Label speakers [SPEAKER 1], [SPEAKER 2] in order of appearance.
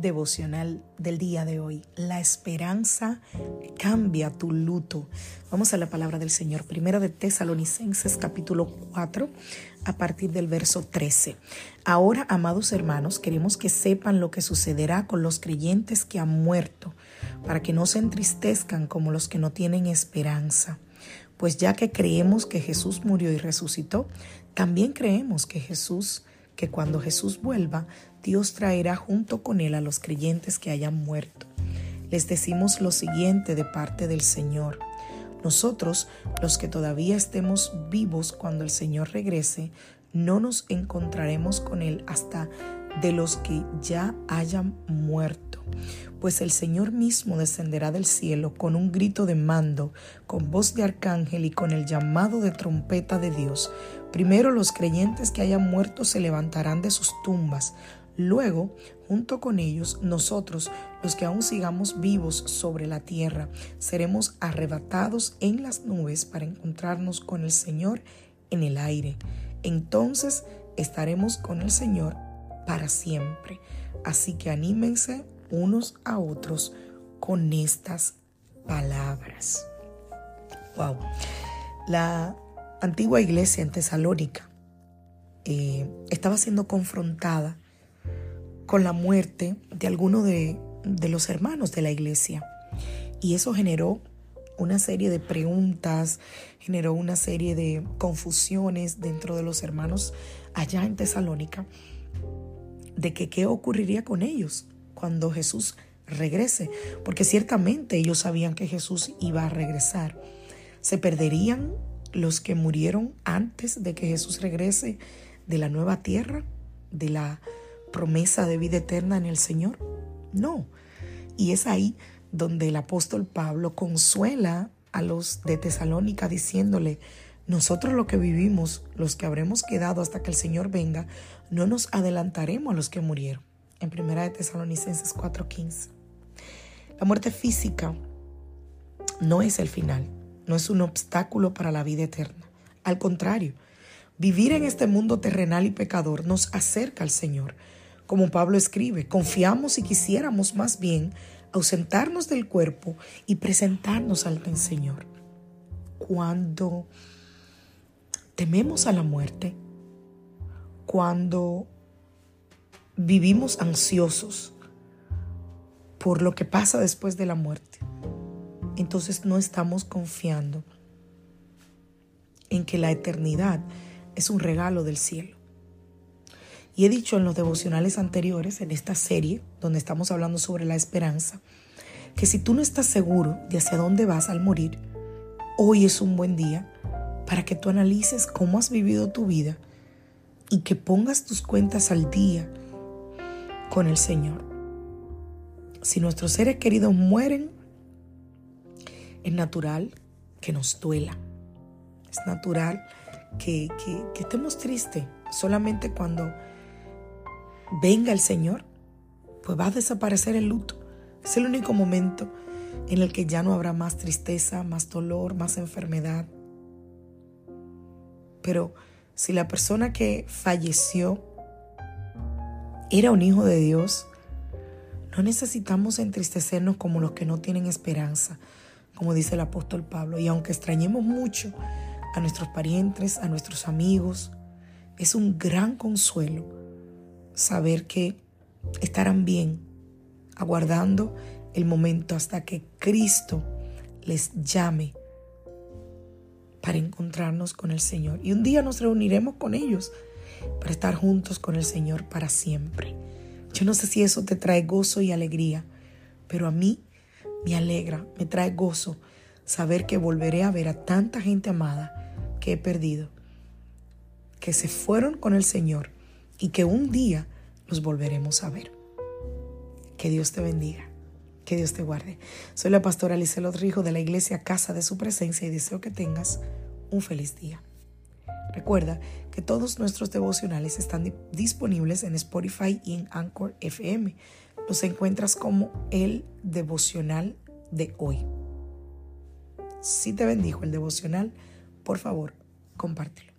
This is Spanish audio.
[SPEAKER 1] Devocional del día de hoy. La esperanza cambia tu luto. Vamos a la palabra del Señor. Primera de Tesalonicenses capítulo 4 a partir del verso 13. Ahora, amados hermanos, queremos que sepan lo que sucederá con los creyentes que han muerto, para que no se entristezcan como los que no tienen esperanza. Pues ya que creemos que Jesús murió y resucitó, también creemos que Jesús que cuando Jesús vuelva, Dios traerá junto con él a los creyentes que hayan muerto. Les decimos lo siguiente de parte del Señor. Nosotros, los que todavía estemos vivos cuando el Señor regrese, no nos encontraremos con Él hasta de los que ya hayan muerto. Pues el Señor mismo descenderá del cielo con un grito de mando, con voz de arcángel y con el llamado de trompeta de Dios. Primero los creyentes que hayan muerto se levantarán de sus tumbas. Luego, junto con ellos, nosotros, los que aún sigamos vivos sobre la tierra, seremos arrebatados en las nubes para encontrarnos con el Señor en el aire. Entonces estaremos con el Señor para siempre. Así que anímense unos a otros con estas palabras. Wow. La antigua iglesia en Tesalónica eh, estaba siendo confrontada con la muerte de alguno de, de los hermanos de la iglesia. Y eso generó una serie de preguntas, generó una serie de confusiones dentro de los hermanos allá en Tesalónica de que qué ocurriría con ellos cuando Jesús regrese, porque ciertamente ellos sabían que Jesús iba a regresar. ¿Se perderían los que murieron antes de que Jesús regrese de la nueva tierra, de la promesa de vida eterna en el Señor? No. Y es ahí donde el apóstol Pablo consuela a los de Tesalónica diciéndole, nosotros lo que vivimos, los que habremos quedado hasta que el Señor venga, no nos adelantaremos a los que murieron. En 1 de Tesalonicenses 4:15. La muerte física no es el final, no es un obstáculo para la vida eterna. Al contrario, vivir en este mundo terrenal y pecador nos acerca al Señor. Como Pablo escribe, confiamos y quisiéramos más bien ausentarnos del cuerpo y presentarnos al Señor. Cuando tememos a la muerte, cuando vivimos ansiosos por lo que pasa después de la muerte, entonces no estamos confiando en que la eternidad es un regalo del cielo. Y he dicho en los devocionales anteriores, en esta serie, donde estamos hablando sobre la esperanza, que si tú no estás seguro de hacia dónde vas al morir, hoy es un buen día para que tú analices cómo has vivido tu vida y que pongas tus cuentas al día con el Señor. Si nuestros seres queridos mueren, es natural que nos duela. Es natural que, que estemos tristes. Solamente cuando venga el Señor, pues va a desaparecer el luto. Es el único momento en el que ya no habrá más tristeza, más dolor, más enfermedad, pero si la persona que falleció era un hijo de Dios, no necesitamos entristecernos como los que no tienen esperanza, como dice el apóstol Pablo. Y aunque extrañemos mucho a nuestros parientes, a nuestros amigos, es un gran consuelo saber que estarán bien, aguardando el momento hasta que Cristo les llame para encontrarnos con el Señor. Y un día nos reuniremos con ellos para estar juntos con el Señor para siempre. Yo no sé si eso te trae gozo y alegría, pero a mí me alegra, me trae gozo saber que volveré a ver a tanta gente amada que he perdido, que se fueron con el Señor y que un día los volveremos a ver. Que Dios te bendiga. Que Dios te guarde. Soy la pastora Lizelot Rijo de la iglesia Casa de Su Presencia y deseo que tengas un feliz día. Recuerda que todos nuestros devocionales están disponibles en Spotify y en Anchor FM. Los encuentras como el devocional de hoy. Si te bendijo el devocional, por favor, compártelo.